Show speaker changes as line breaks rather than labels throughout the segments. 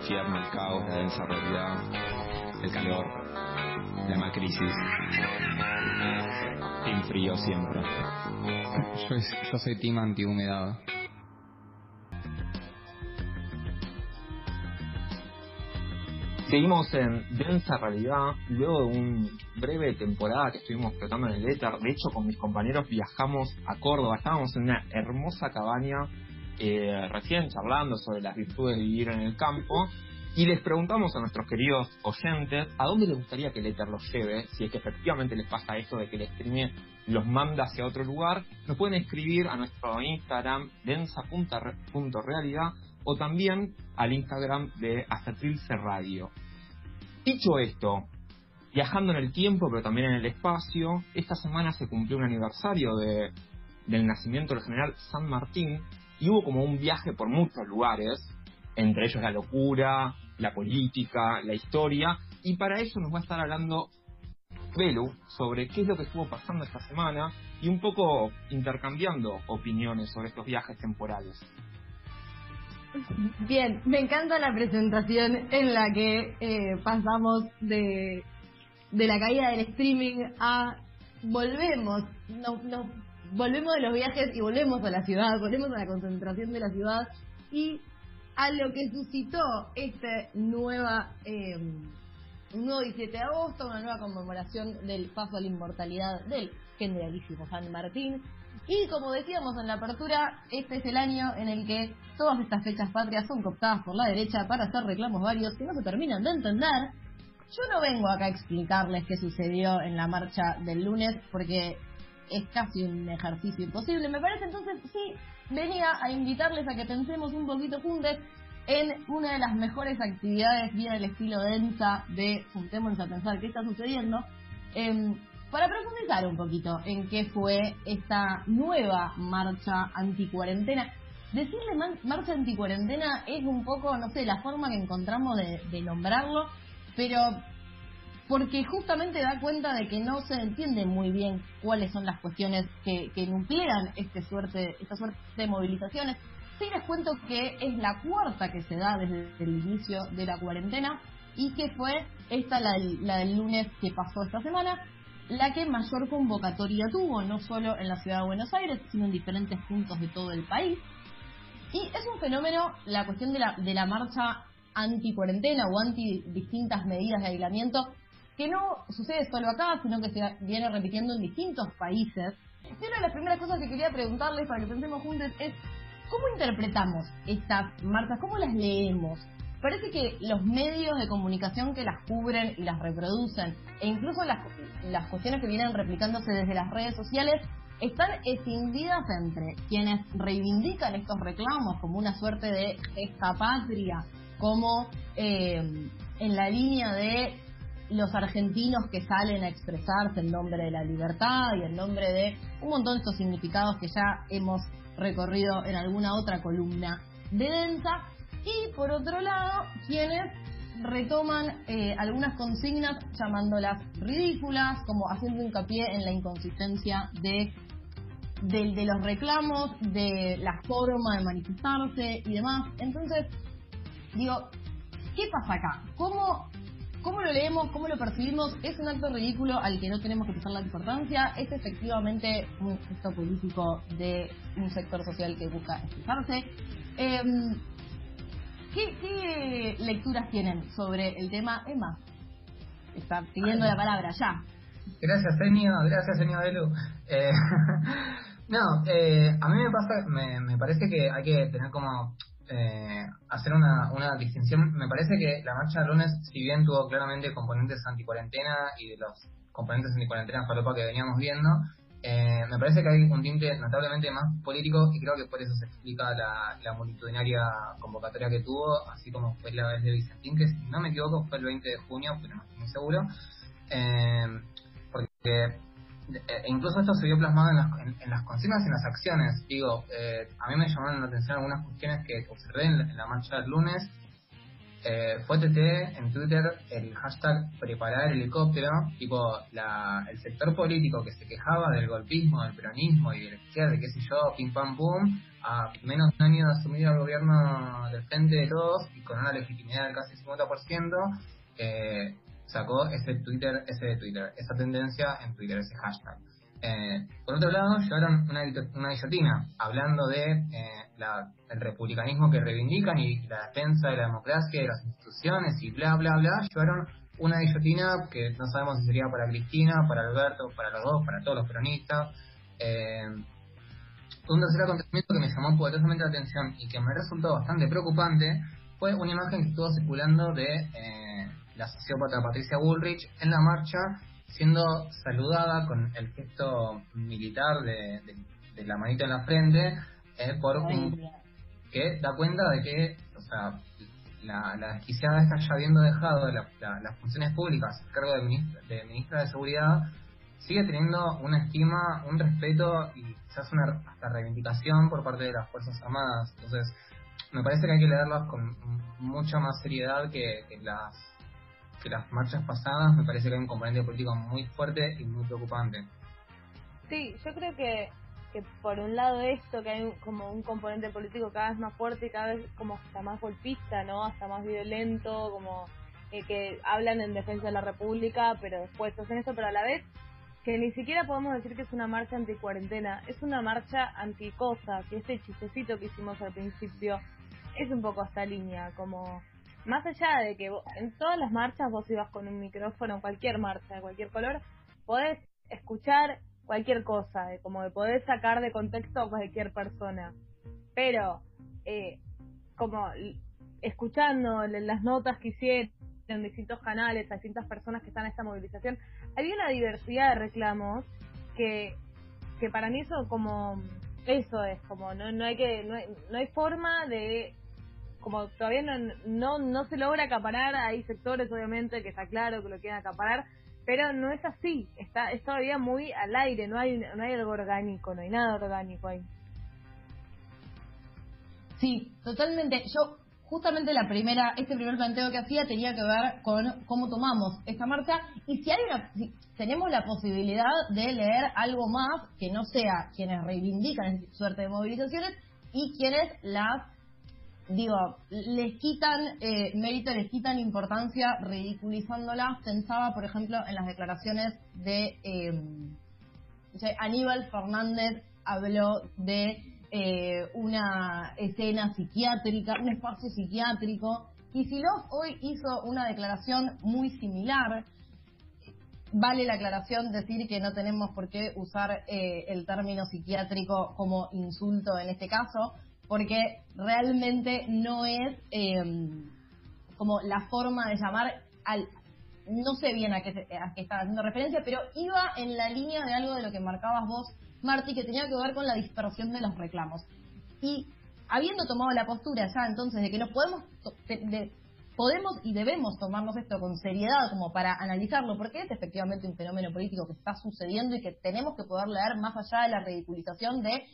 infierno, el caos, la densa realidad, el calor, la más crisis. Team frío siempre.
Yo, yo soy team antihumedad.
Seguimos en densa realidad, luego de un breve temporada que estuvimos flotando en el éter. De hecho, con mis compañeros viajamos a Córdoba, estábamos en una hermosa cabaña, eh, recién charlando sobre las virtudes de vivir en el campo. Y les preguntamos a nuestros queridos oyentes a dónde les gustaría que el éter los lleve, si es que efectivamente les pasa esto de que el streaming los manda hacia otro lugar. Nos pueden escribir a nuestro Instagram densa.realidad o también al Instagram de Astatrilce Radio. Dicho esto, viajando en el tiempo pero también en el espacio, esta semana se cumplió un aniversario de, del nacimiento del general San Martín y hubo como un viaje por muchos lugares, entre ellos la locura, la política, la historia, y para eso nos va a estar hablando Belu sobre qué es lo que estuvo pasando esta semana y un poco intercambiando opiniones sobre estos viajes temporales.
Bien, me encanta la presentación en la que eh, pasamos de, de la caída del streaming a volvemos, nos, nos volvemos de los viajes y volvemos a la ciudad, volvemos a la concentración de la ciudad y a lo que suscitó este nueva eh, nuevo 17 de agosto, una nueva conmemoración del paso a la inmortalidad del generalísimo San Martín. Y como decíamos en la apertura, este es el año en el que todas estas fechas patrias son cooptadas por la derecha para hacer reclamos varios que no se terminan de entender. Yo no vengo acá a explicarles qué sucedió en la marcha del lunes porque es casi un ejercicio imposible. Me parece entonces sí venía a invitarles a que pensemos un poquito juntos en una de las mejores actividades bien del estilo densa de juntémonos a pensar qué está sucediendo, em, para profundizar un poquito en qué fue esta nueva marcha anticuarentena. Decirle marcha anticuarentena es un poco, no sé, la forma que encontramos de, nombrarlo, pero porque justamente da cuenta de que no se entiende muy bien cuáles son las cuestiones que, que este suerte, esta suerte de movilizaciones. Sí les cuento que es la cuarta que se da desde el inicio de la cuarentena y que fue esta la, la del lunes que pasó esta semana, la que mayor convocatoria tuvo, no solo en la ciudad de Buenos Aires, sino en diferentes puntos de todo el país. Y es un fenómeno la cuestión de la, de la marcha anti-cuarentena o anti distintas medidas de aislamiento, que no sucede solo acá, sino que se viene repitiendo en distintos países. Y una de las primeras cosas que quería preguntarles para que pensemos juntos es ¿Cómo interpretamos estas marchas? ¿Cómo las leemos? Parece que los medios de comunicación que las cubren y las reproducen, e incluso las, las cuestiones que vienen replicándose desde las redes sociales, están escindidas entre quienes reivindican estos reclamos como una suerte de gesta patria, como eh, en la línea de los argentinos que salen a expresarse en nombre de la libertad y en nombre de un montón de estos significados que ya hemos recorrido en alguna otra columna de densa. Y por otro lado, quienes retoman eh, algunas consignas llamándolas ridículas, como haciendo hincapié en la inconsistencia de, de, de los reclamos, de la forma de manifestarse y demás. Entonces, digo, ¿qué pasa acá? ¿Cómo ¿Cómo lo leemos? ¿Cómo lo percibimos? ¿Es un acto ridículo al que no tenemos que prestar la importancia? ¿Es efectivamente un acto político de un sector social que busca expresarse? Em, ¿qué, lecturas tienen sobre el tema? Emma, está pidiendo la palabra ya.
Gracias, Enio. Gracias, Enio Belu. Eh, no, eh, a mí me pasa, me, me parece que hay que tener como eh, hacer una, una distinción. Me parece que la marcha de lunes, si bien tuvo claramente componentes anticuarentena y de los componentes anticuarentena falopa que veníamos viendo, eh, me parece que hay un tinte notablemente más político y creo que por eso se explica la, la multitudinaria convocatoria que tuvo, así como fue la vez de Vicentín, que si no me equivoco fue el 20 de junio, pero no estoy muy seguro. Eh, porque e incluso esto se vio plasmado en las, en, las consignas y en las acciones. Digo, eh, a mí me llamaron la atención algunas cuestiones que observé en la, marcha del lunes eh, fue TT en Twitter el hashtag preparar el helicóptero, tipo la, el sector político que se quejaba del golpismo, del peronismo y de la izquierda, qué sé yo, pim pam pum, a menos de un año de asumir el gobierno del frente de todos y con una legitimidad del casi 50%, eh, sacó ese Twitter, ese Twitter, esa tendencia en Twitter, ese hashtag. Eh, por otro lado, llevaron una, una guillotina hablando de eh, la, el republicanismo que reivindican y la defensa de la democracia y de las instituciones y bla, bla, bla. Llevaron una guillotina que no sabemos si sería para Cristina, para Alberto, para los dos, para todos los peronistas. Eh, un tercer acontecimiento que me llamó poderosamente la atención y que me resultó bastante preocupante fue una imagen que estuvo circulando de eh, la sociópata Patricia Bullrich en la marcha siendo saludada con el gesto militar de, la manita en la frente eh, por un que da cuenta de que o sea la, la desquiciada está ya habiendo dejado las funciones públicas a cargo de ministra, de ministra de seguridad sigue teniendo una estima un respeto y quizás una hasta reivindicación por parte de las fuerzas armadas. Entonces me parece que hay que leerlas con mucha más seriedad que las que las marchas pasadas, me parece que hay un componente político muy fuerte y muy preocupante.
Sí, yo creo que, que por un lado esto, que hay como un componente político cada vez más fuerte y cada vez como hasta más golpista, ¿no? Hasta más violento, como eh, que hablan en defensa de la República, pero después hacen eso, pero a la vez que ni siquiera podemos decir que es una marcha anti-cuarentena, es una marcha anti-cosa, que este chistecito que hicimos al principio es un poco esta línea, como más allá de que en todas las marchas vos ibas con un micrófono, cualquier marcha de cualquier color, podés escuchar cualquier cosa, de, como de poder sacar de contexto a cualquier persona. Pero, eh, como escuchando las notas que hicieron en distintos canales a distintas personas que están en esta movilización, había una diversidad de reclamos que, que para mí eso como eso es como no no hay que no hay, no hay forma de como todavía no, no, no se logra acaparar, hay sectores obviamente que está claro que lo quieren acaparar, pero no es así, está es todavía muy al aire, no hay no hay algo orgánico, no hay nada orgánico ahí.
Sí, totalmente. Yo justamente la primera este primer planteo que hacía tenía que ver con cómo tomamos esta marcha y si hay una si tenemos la posibilidad de leer algo más que no sea quienes reivindican suerte de movilizaciones y quienes las digo, les quitan eh, mérito, les quitan importancia ridiculizándolas. Pensaba, por ejemplo, en las declaraciones de eh, Aníbal Fernández habló de eh, una escena psiquiátrica, un espacio psiquiátrico. Y Silov hoy hizo una declaración muy similar. Vale la aclaración decir que no tenemos por qué usar eh, el término psiquiátrico como insulto en este caso, porque realmente no es em, como la forma de llamar al... No sé bien a qué, a qué estaba haciendo referencia, pero iba en la línea de algo de lo que marcabas vos, Marti, que tenía que ver con la dispersión de los reclamos. Y habiendo tomado la postura ya entonces de que nos podemos, podemos y debemos tomarnos esto con seriedad como para analizarlo, porque es efectivamente un fenómeno político que está sucediendo y que tenemos que poder leer más allá de la ridiculización de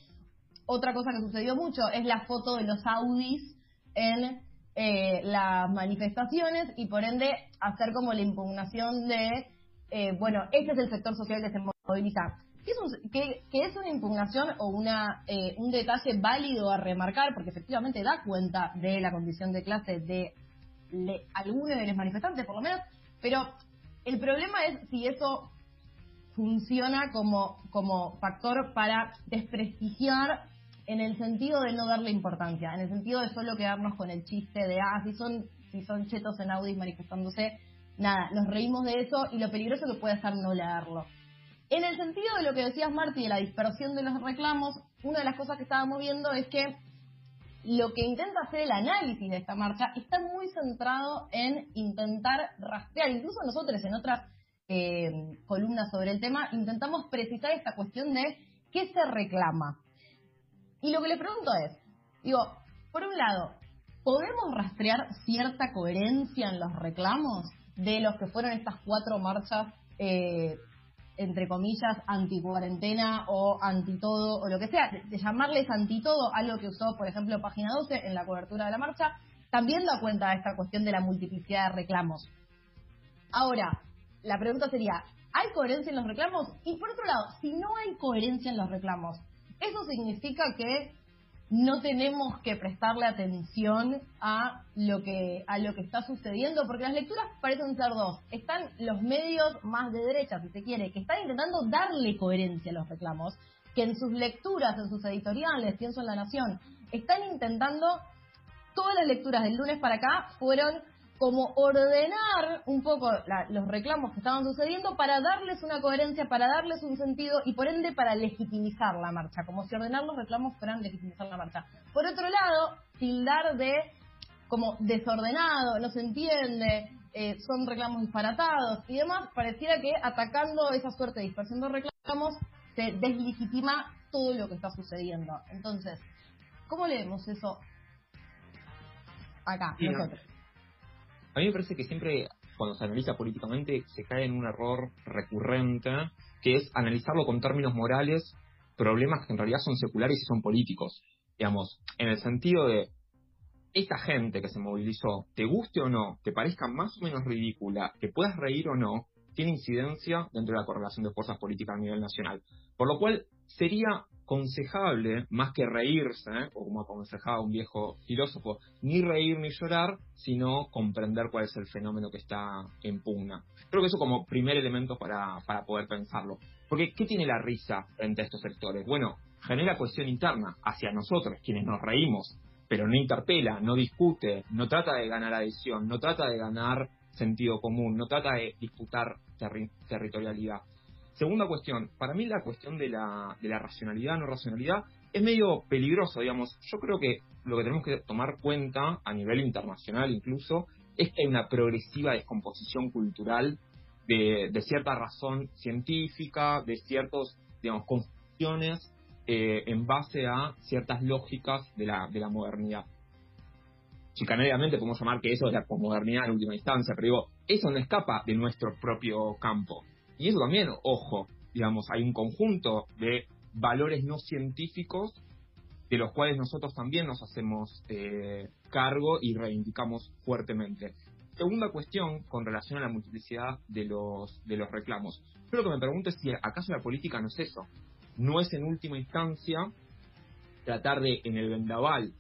otra cosa que sucedió mucho es la foto de los Audis en eh, las manifestaciones y por ende hacer como la impugnación de, eh, bueno, este es el sector social que se moviliza. ¿Qué es, un, que, es una impugnación o una eh, un detalle válido a remarcar? Porque efectivamente da cuenta de la condición de clase de algunos de los manifestantes, por lo menos, pero el problema es si eso funciona como, como factor para desprestigiar en el sentido de no darle importancia, en el sentido de solo quedarnos con el chiste de, ah, si son, si son chetos en Audi manifestándose, nada, nos reímos de eso y lo peligroso que puede estar no leerlo. En el sentido de lo que decías, Marti, de la dispersión de los reclamos, una de las cosas que estábamos viendo es que lo que intenta hacer el análisis de esta marcha está muy centrado en intentar rastrear, incluso nosotros en otras eh, columnas sobre el tema, intentamos precisar esta cuestión de qué se reclama. Y lo que le pregunto es, digo, por un lado, ¿podemos rastrear cierta coherencia en los reclamos de los que fueron estas cuatro marchas, eh, entre comillas, anti-cuarentena o anti-todo o lo que sea? De, llamarles anti-todo, algo que usó, por ejemplo, Página 12 en la cobertura de la marcha, también da cuenta de esta cuestión de la multiplicidad de reclamos. Ahora, la pregunta sería, ¿hay coherencia en los reclamos? Y por otro lado, si no hay coherencia en los reclamos, ¿eso significa que no tenemos que prestarle atención a lo que a lo que está sucediendo porque las lecturas parecen ser dos están los medios más de derecha si se quiere que están intentando darle coherencia a los reclamos que en sus lecturas en sus editoriales pienso en la nación están intentando todas las lecturas del lunes para acá fueron como ordenar un poco los reclamos que estaban sucediendo para darles una coherencia, para darles un sentido y por ende para legitimizar la marcha, como si ordenar los reclamos fueran legitimizar la marcha. Por otro lado, tildar de como desordenado, no se entiende, eh, son reclamos disparatados y demás, pareciera que atacando esa suerte de dispersión de reclamos se deslegitima todo lo que está sucediendo. Entonces, ¿cómo leemos eso acá, nosotros?
A mí me parece que siempre, cuando se analiza políticamente, se cae en un error recurrente, que es analizarlo con términos morales, problemas que en realidad son seculares y son políticos. Digamos, en el sentido de, esta gente que se movilizó, te guste o no, te parezca más o menos ridícula, que puedas reír o no, tiene incidencia dentro de la correlación de fuerzas políticas a nivel nacional. Por lo cual, sería aconsejable, más que reírse, o como aconsejaba un viejo filósofo, ni reír ni llorar, sino comprender cuál es el fenómeno que está en pugna. Creo que eso como primer elemento para, para poder pensarlo. Porque, ¿qué tiene la risa frente a estos sectores? Bueno, genera cohesión interna hacia nosotros, quienes nos reímos, pero no interpela, no discute, no trata de ganar adhesión, no trata de ganar sentido común, no trata de disputar territorialidad. Segunda cuestión, para mí la cuestión de la, de la racionalidad, no racionalidad, es medio peligroso, digamos. Yo creo que lo que tenemos que tomar cuenta, a nivel internacional incluso, es que hay una progresiva descomposición cultural de, cierta razón científica, de ciertas, digamos, confusiones eh, en base a ciertas lógicas de la, de la modernidad. Chicanariamente podemos llamar que eso es la posmodernidad en última instancia, pero digo, eso no escapa de nuestro propio campo. Y eso también, ojo, digamos, hay un conjunto de valores no científicos de los cuales nosotros también nos hacemos eh, cargo y reivindicamos fuertemente. Segunda cuestión con relación a la multiplicidad de los, de los reclamos. Yo lo que me pregunto es si acaso la política no es eso. No es en última instancia tratar de, en el vendaval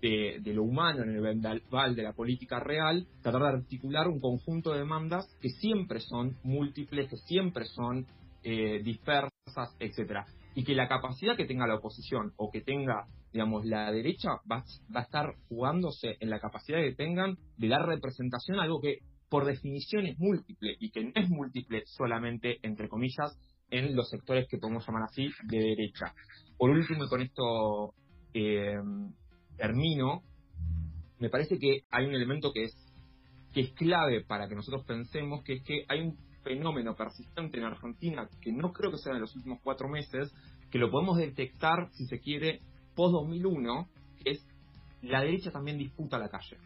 de, lo humano en el vendaval de la política real, tratar de articular un conjunto de demandas que siempre son múltiples, que siempre son eh, dispersas, etcétera, y que la capacidad que tenga la oposición o que tenga, digamos, la derecha va, va a estar jugándose en la capacidad que tengan de dar representación a algo que por definición es múltiple y que no es múltiple solamente, entre comillas, en los sectores que podemos llamar así de derecha. Por último, y con esto eh, termino, me parece que hay un elemento que es, que es clave para que nosotros pensemos, que es que hay un fenómeno persistente en Argentina, que no creo que sea de los últimos cuatro meses, que lo podemos detectar, si se quiere, post-2001, que es la derecha también disputa la calle.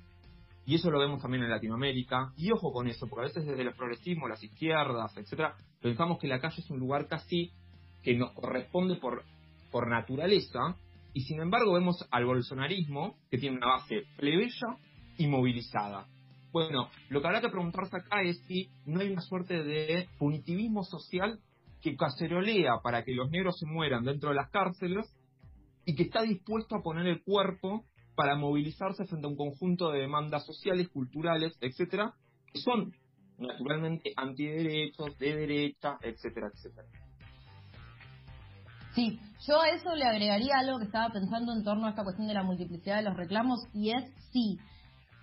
Y eso lo vemos también en Latinoamérica. Y ojo con eso, porque a veces desde el progresismo, las izquierdas, etcétera, pensamos que la calle es un lugar casi que nos corresponde por, por naturaleza, y sin embargo vemos al bolsonarismo, que tiene una base plebeya y movilizada. Bueno, lo que habrá que preguntarse acá es si no hay una suerte de punitivismo social que cacerolea para que los negros se mueran dentro de las cárceles y que está dispuesto a poner el cuerpo para movilizarse frente a un conjunto de demandas sociales, culturales, etcétera, que son naturalmente antiderechos, de derecha, etcétera, etcétera.
Sí, yo a eso le agregaría algo que estaba pensando en torno a esta cuestión de la multiplicidad de los reclamos y es sí,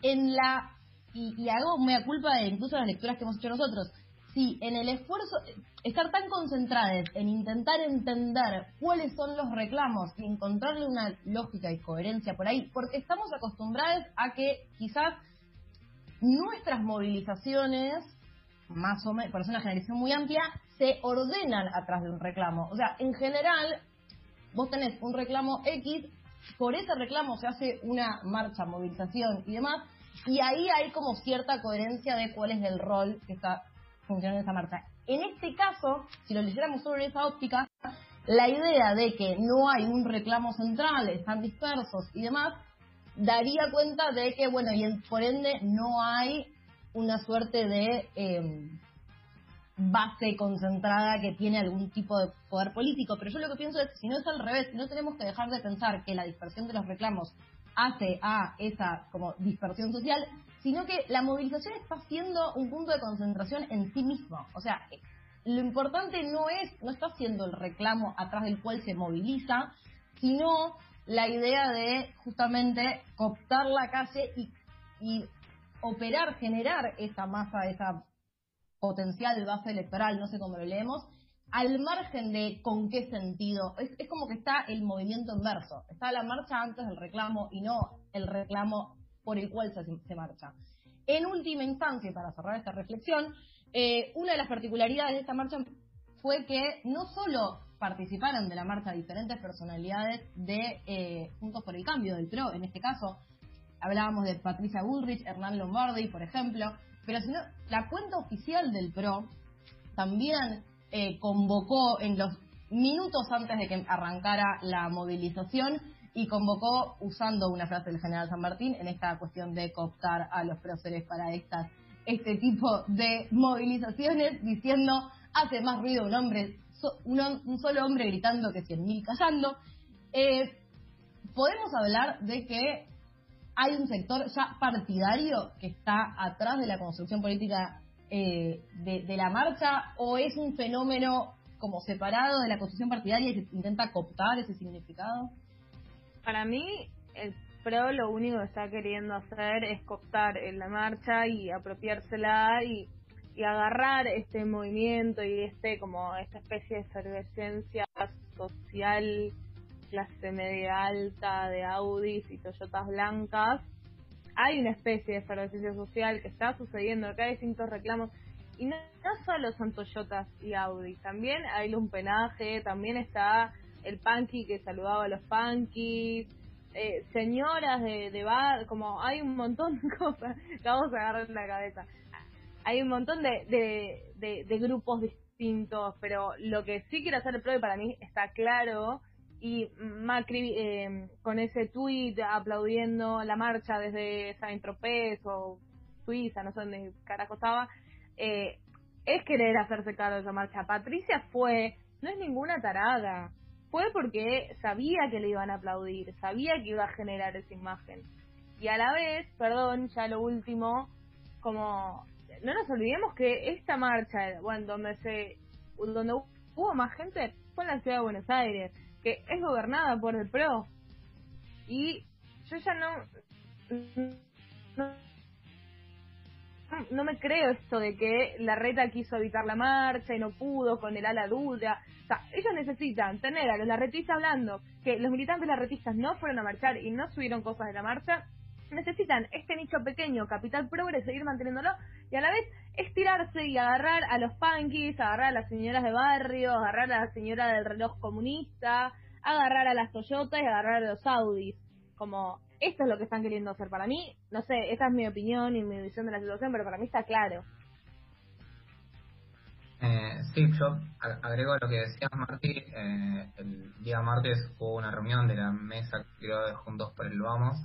en la y, hago mea culpa de incluso las lecturas que hemos hecho nosotros. Sí, en el esfuerzo, estar tan concentrados en intentar entender cuáles son los reclamos y encontrarle una lógica y coherencia por ahí, porque estamos acostumbrados a que quizás nuestras movilizaciones, más o menos, por una generación muy amplia, se ordenan atrás de un reclamo. O sea, en general, vos tenés un reclamo X, por ese reclamo se hace una marcha, movilización y demás, y ahí hay como cierta coherencia de cuál es el rol que está funcionando esa marcha. En este caso, si lo leyéramos sobre esa óptica, la idea de que no hay un reclamo central, están dispersos y demás, daría cuenta de que, bueno, y por ende no hay una suerte de eh, base concentrada que tiene algún tipo de poder político. Pero yo lo que pienso es si no es al revés, no tenemos que dejar de pensar que la dispersión de los reclamos hace a esa como dispersión social, sino que la movilización está siendo un punto de concentración en sí mismo. O sea, lo importante no es, no está siendo el reclamo atrás del cual se moviliza, sino la idea de justamente cooptar la calle y, y operar, generar esa masa, esa potencial base electoral, no sé cómo lo leemos, al margen de con qué sentido. Es, como que está el movimiento inverso. Está la marcha antes del reclamo y no el reclamo por el cual se, se marcha. En última instancia, para cerrar esta reflexión, eh, una de las particularidades de esta marcha fue que no solo participaron de la marcha diferentes personalidades de eh, Juntos por el Cambio, del PRO, en este caso, hablábamos de Patricia Bullrich, Hernán Lombardi, por ejemplo, pero sino la cuenta oficial del PRO también eh, convocó en los minutos antes de que arrancara la movilización y convocó usando una frase del general San Martín en esta cuestión de cooptar a los próceres para estas este tipo de movilizaciones diciendo hace más ruido un hombre so, un, un, solo hombre gritando que cien mil callando eh, podemos hablar de que hay un sector ya partidario que está atrás de la construcción política eh, de, la marcha o es un fenómeno como separado de la construcción partidaria y se intenta cooptar ese significado?
Para mí, el PRO lo único que está queriendo hacer es cooptar en la marcha y apropiársela y, y agarrar este movimiento y este como esta especie de efervescencia social clase media alta de Audis y Toyotas blancas, hay una especie de efervescencia social que está sucediendo, acá hay distintos reclamos, y no, solo son Toyotas y Audis, también hay lumpenaje, también está el punky que saludaba a los punkis, eh, señoras de, de bar, como hay un montón de cosas que vamos a agarrar en la cabeza. Hay un montón de, de, de, de grupos distintos, pero lo que sí quiere hacer el PRO para mí está claro y Macri eh, con ese tuit aplaudiendo la marcha desde Saint Tropez o Suiza, no sé dónde carajo estaba, eh, es querer hacerse cargo de esa marcha. Patricia fue, no es ninguna tarada, fue porque sabía que le iban a aplaudir, sabía que iba a generar esa imagen. Y a la vez, perdón, ya lo último, como no nos olvidemos que esta marcha, bueno, donde se donde hubo más gente fue en la ciudad de Buenos Aires que es gobernada por el PRO. Y yo ya no, no, no me creo esto de que la reta quiso evitar la marcha y no pudo con el ala duda. O sea, ellos necesitan tener a los larretistas hablando que los militantes larretistas no fueron a marchar y no subieron cosas de la marcha. Necesitan este nicho pequeño, capital progre, seguir manteniéndolo y a la vez estirarse y agarrar a los punkis, agarrar a las señoras de barrio, agarrar a la señora del reloj comunista, agarrar a las Toyotas y agarrar a los Audis. Como, esto es lo que están queriendo hacer para mí. No sé, esta es mi opinión y mi visión de la situación, pero para mí está claro.
Eh, sí, yo agrego lo que decías, Martí. Eh, el día martes hubo una reunión de la mesa, creo, de Juntos por el Vamos,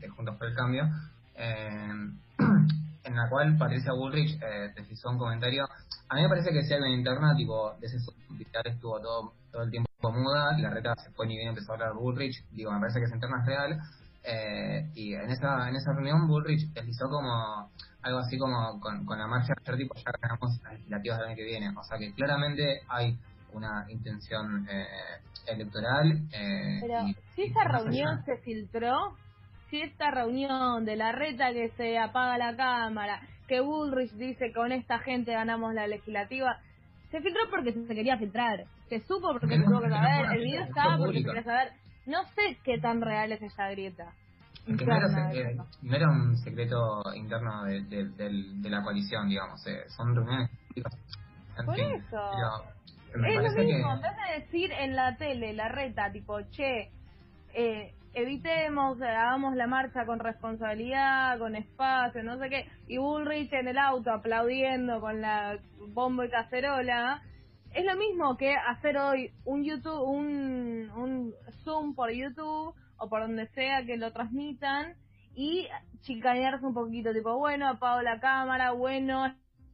de Juntos por el Cambio, eh, en la cual Patricia Bullrich eh, deslizó un comentario. A mí me parece que si algo interna, tipo, de esos militares estuvo todo, todo el tiempo muda, la reta se fue ni bien empezó a hablar Bullrich, digo, me parece que esa interna es real. Eh, y en esa en esa reunión Bullrich deslizó como algo así como con, con la marcha de tipo, ya ganamos legislativas del año que viene. O sea que claramente hay una intención eh, electoral. Eh,
Pero
y,
si esa reunión
allá.
se filtró, si esta reunión de la reta que se apaga la cámara, que Bullrich dice con esta gente ganamos la legislativa, se filtró porque se quería filtrar. Se supo porque se tuvo que saber. El video estaba porque se quería saber. No sé qué tan real es esa grieta.
No, era, eh, no era un secreto interno de, de, del- de la coalición, digamos. eh, son reuniones
Por
fin,
eso.
pero me
es lo mismo,
que.
en vez de decir en la tele, la reta, tipo, che, eh, evitemos, hagamos la marcha con responsabilidad, con espacio, no sé qué, y Bullrich en el auto aplaudiendo con la bombo y cacerola, es lo mismo que hacer hoy un YouTube, un, un Zoom por YouTube, o por donde sea que lo transmitan y chicanearse un poquito, tipo, bueno, apago la cámara, bueno,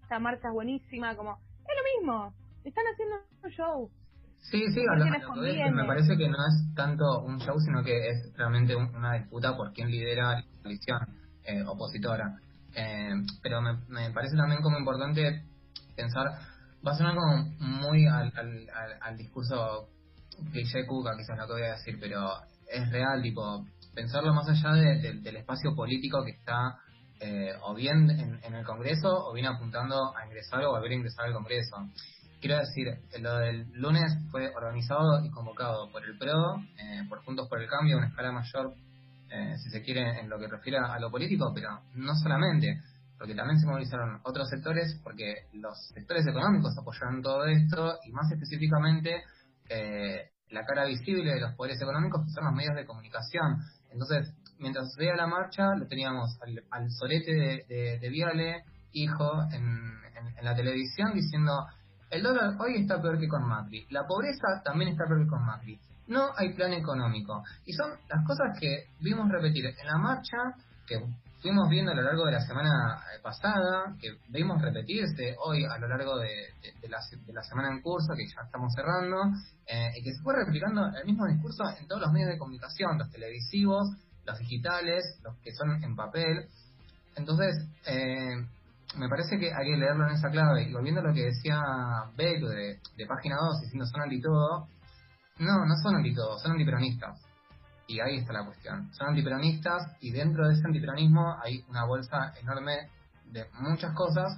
esta marcha es buenísima, como, es lo mismo, están haciendo un show.
Sí, sí, lo- lo que es me parece que no es tanto un show, sino que es realmente un- una disputa por quién lidera la coalición eh, opositora. Eh, pero me, me parece también como importante pensar, va a sonar como muy al, al, al, al discurso cliché cuca, quizás lo que voy a decir, pero es real, tipo, pensarlo más allá de- de- del espacio político que está eh, o bien en, el Congreso o bien apuntando a ingresar o volver a ingresar al Congreso. Quiero decir, lo del lunes fue organizado y convocado por el PRO, eh, por Juntos por el Cambio, a una escala mayor, eh, si se quiere, en lo que refiere a lo político, pero no solamente, porque también se movilizaron otros sectores, porque los sectores económicos apoyaron todo esto y más específicamente eh, la cara visible de los poderes económicos que son los medios de comunicación. Entonces, mientras veía la marcha, lo teníamos al, al solete de, Viale, hijo, en, la televisión diciendo, el dólar hoy está peor que con Macri, la pobreza también está peor que con Macri, no hay plan económico. Y son las cosas que vimos repetir en la marcha, fuimos viendo a lo largo de la semana eh, pasada, que vimos repetirse hoy a lo largo de, la, de la semana en curso, que ya estamos cerrando, eh, y que se fue replicando el mismo discurso en todos los medios de comunicación, los televisivos, los digitales, los que son en papel. Entonces, eh, me parece que hay que leerlo en esa clave. Y volviendo a lo que decía Beck de, de página 2, diciendo son anti todo, no, no son anti todo, son antiperonistas. Y ahí está la cuestión. Son antiperonistas y dentro de ese antiperonismo hay una bolsa enorme de muchas cosas.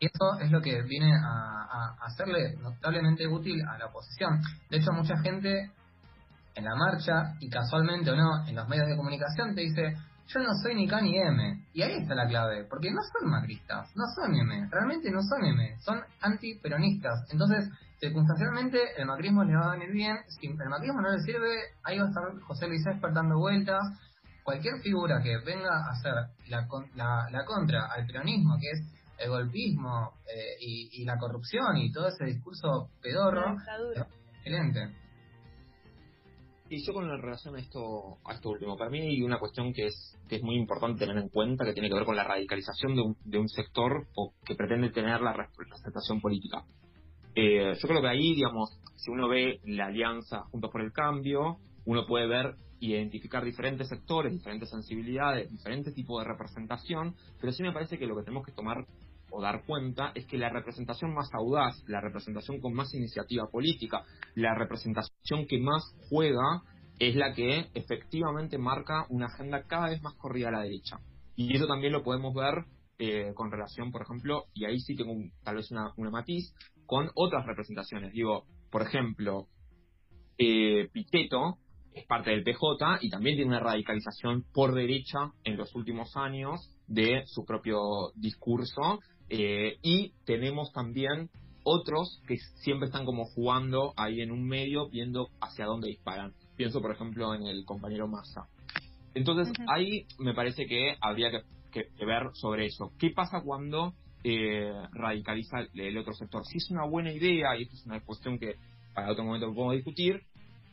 Y eso es lo que viene a, a- hacerle notablemente útil a la oposición. De hecho, mucha gente en la marcha, y casualmente o no, en los medios de comunicación, te dice, yo no soy ni K ni M. Y ahí está la clave, porque no son macristas, no son M, realmente no son M, son antiperonistas. Entonces, circunstancialmente, el macrismo le va a venir bien, si el macrismo no le sirve, ahí va a estar José Luis Esper dando vueltas. Cualquier figura que venga a hacer la, con- la, la contra al peronismo, que es el golpismo eh, y, y la corrupción y todo ese discurso pedorro, excelente.
Y yo con la relación a esto, a esto último, para mí hay una cuestión que es, que es muy importante tener en cuenta, que tiene que ver con la radicalización de un, de un sector o que pretende tener la representación política. Eh, yo creo que ahí, digamos, si uno ve la alianza Juntos por el Cambio, uno puede ver, identificar diferentes sectores, diferentes sensibilidades, diferentes tipos de representación, pero sí me parece que lo que tenemos que tomar o dar cuenta es que la representación más audaz, la representación con más iniciativa política, la representación que más juega es la que efectivamente marca una agenda cada vez más corrida a la derecha. Y eso también lo podemos ver eh, con relación, por ejemplo, y ahí sí tengo un- tal vez una, una matiz, con otras representaciones. Digo, por ejemplo, eh, Piteto es parte del PJ y también tiene una radicalización por derecha en los últimos años de su propio discurso eh, y tenemos también otros que siempre están como jugando ahí en un medio viendo hacia dónde disparan. Pienso por ejemplo en el compañero Massa. Entonces ahí me parece que habría que, que- que ver sobre eso. ¿Qué pasa cuando eh, radicaliza el, otro sector? Si es una buena idea, y esto es una cuestión que para otro momento podemos discutir,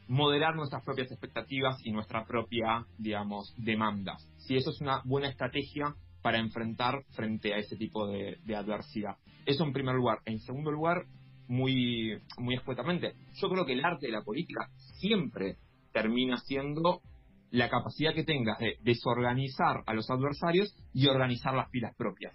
moderar nuestras propias expectativas y nuestra propia, digamos, demanda. Si eso es una buena estrategia para enfrentar frente a ese tipo de, adversidad. Eso en primer lugar. En segundo lugar, muy, muy escuetamente, yo creo que el arte de la política siempre termina siendo la capacidad que tengas de desorganizar a los adversarios y organizar las pilas propias.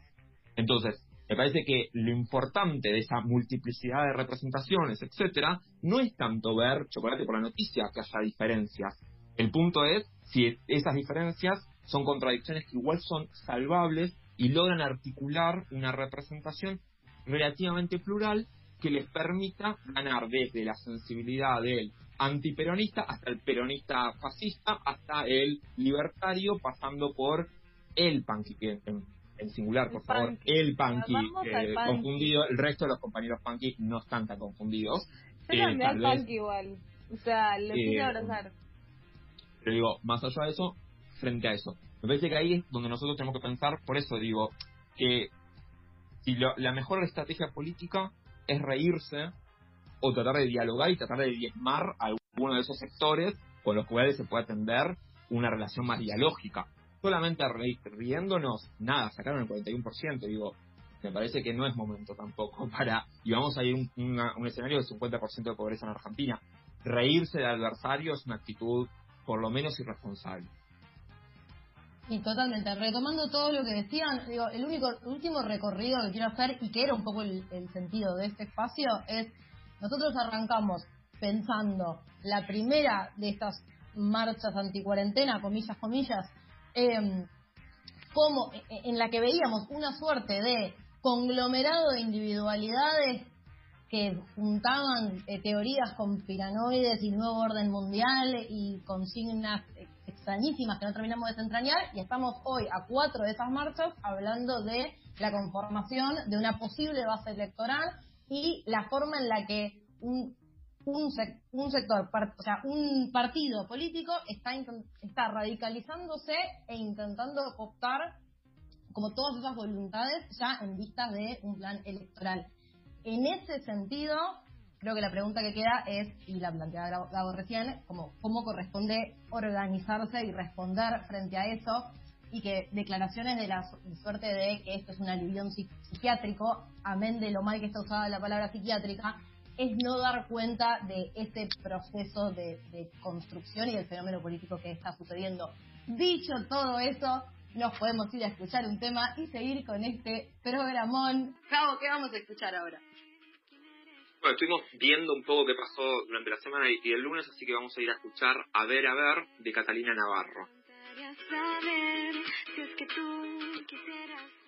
Entonces, me parece que lo importante de esa multiplicidad de representaciones, etcétera, no es tanto ver chocolate por la noticia que haya diferencias. El punto es si esas diferencias son contradicciones que igual son salvables y logran articular una representación relativamente plural que les permita ganar desde la sensibilidad del antiperonista hasta el peronista fascista, hasta el libertario, pasando por el punky, en singular,
El
por favor, el punky, eh,
punky.
confundido, el resto de los compañeros punky no están tan confundidos.
Yo
Eh,
también
vez-
igual. O sea, lo quise
Eh,
abrazar.
Pero digo, más allá de eso, frente a eso, me parece que ahí es donde nosotros tenemos que pensar, por eso digo, que si lo- la mejor estrategia política es reírse o tratar de dialogar y tratar de diezmar a alguno de esos sectores con los cuales se puede atender una relación más dialógica. Solamente riéndonos, nada, sacaron el 41%, digo, me parece que no es momento tampoco para, y vamos a ir un, un escenario de 50% de pobreza en Argentina. Reírse del adversario es una actitud por lo menos irresponsable.
Y totalmente, retomando todo lo que decían, digo, el único último recorrido que quiero hacer y que era un poco el, sentido de este espacio es, nosotros arrancamos pensando la primera de estas marchas anticuarentena, comillas, comillas, em, como e, e, en la que veíamos una suerte de conglomerado de individualidades que juntaban eh, teorías con piranoides y nuevo orden mundial y consignas extrañísimas que no terminamos de desentrañar y estamos hoy a cuatro de esas marchas hablando de la conformación de una posible base electoral y la forma en la que un, un, sector, o sea, un partido político está, está radicalizándose e intentando optar como todas esas voluntades ya en vistas de un plan electoral. En ese sentido, creo que la pregunta que queda es, y la planteaba Gabo recién, como cómo corresponde organizarse y responder frente a eso, y que declaraciones de la suerte de que esto es un alivión psiquiátrico, amén de lo mal que está usada la palabra psiquiátrica, es no dar cuenta de este proceso de, de construcción y del fenómeno político que está sucediendo. Dicho todo eso, nos podemos ir a escuchar un tema y seguir con este programón. Cabo, ¿qué vamos a escuchar ahora?
Bueno, estuvimos viendo un poco qué pasó durante la semana y el lunes, así que vamos a ir a escuchar A ver, a ver de Catalina Navarro. Saber si es que tú quisieras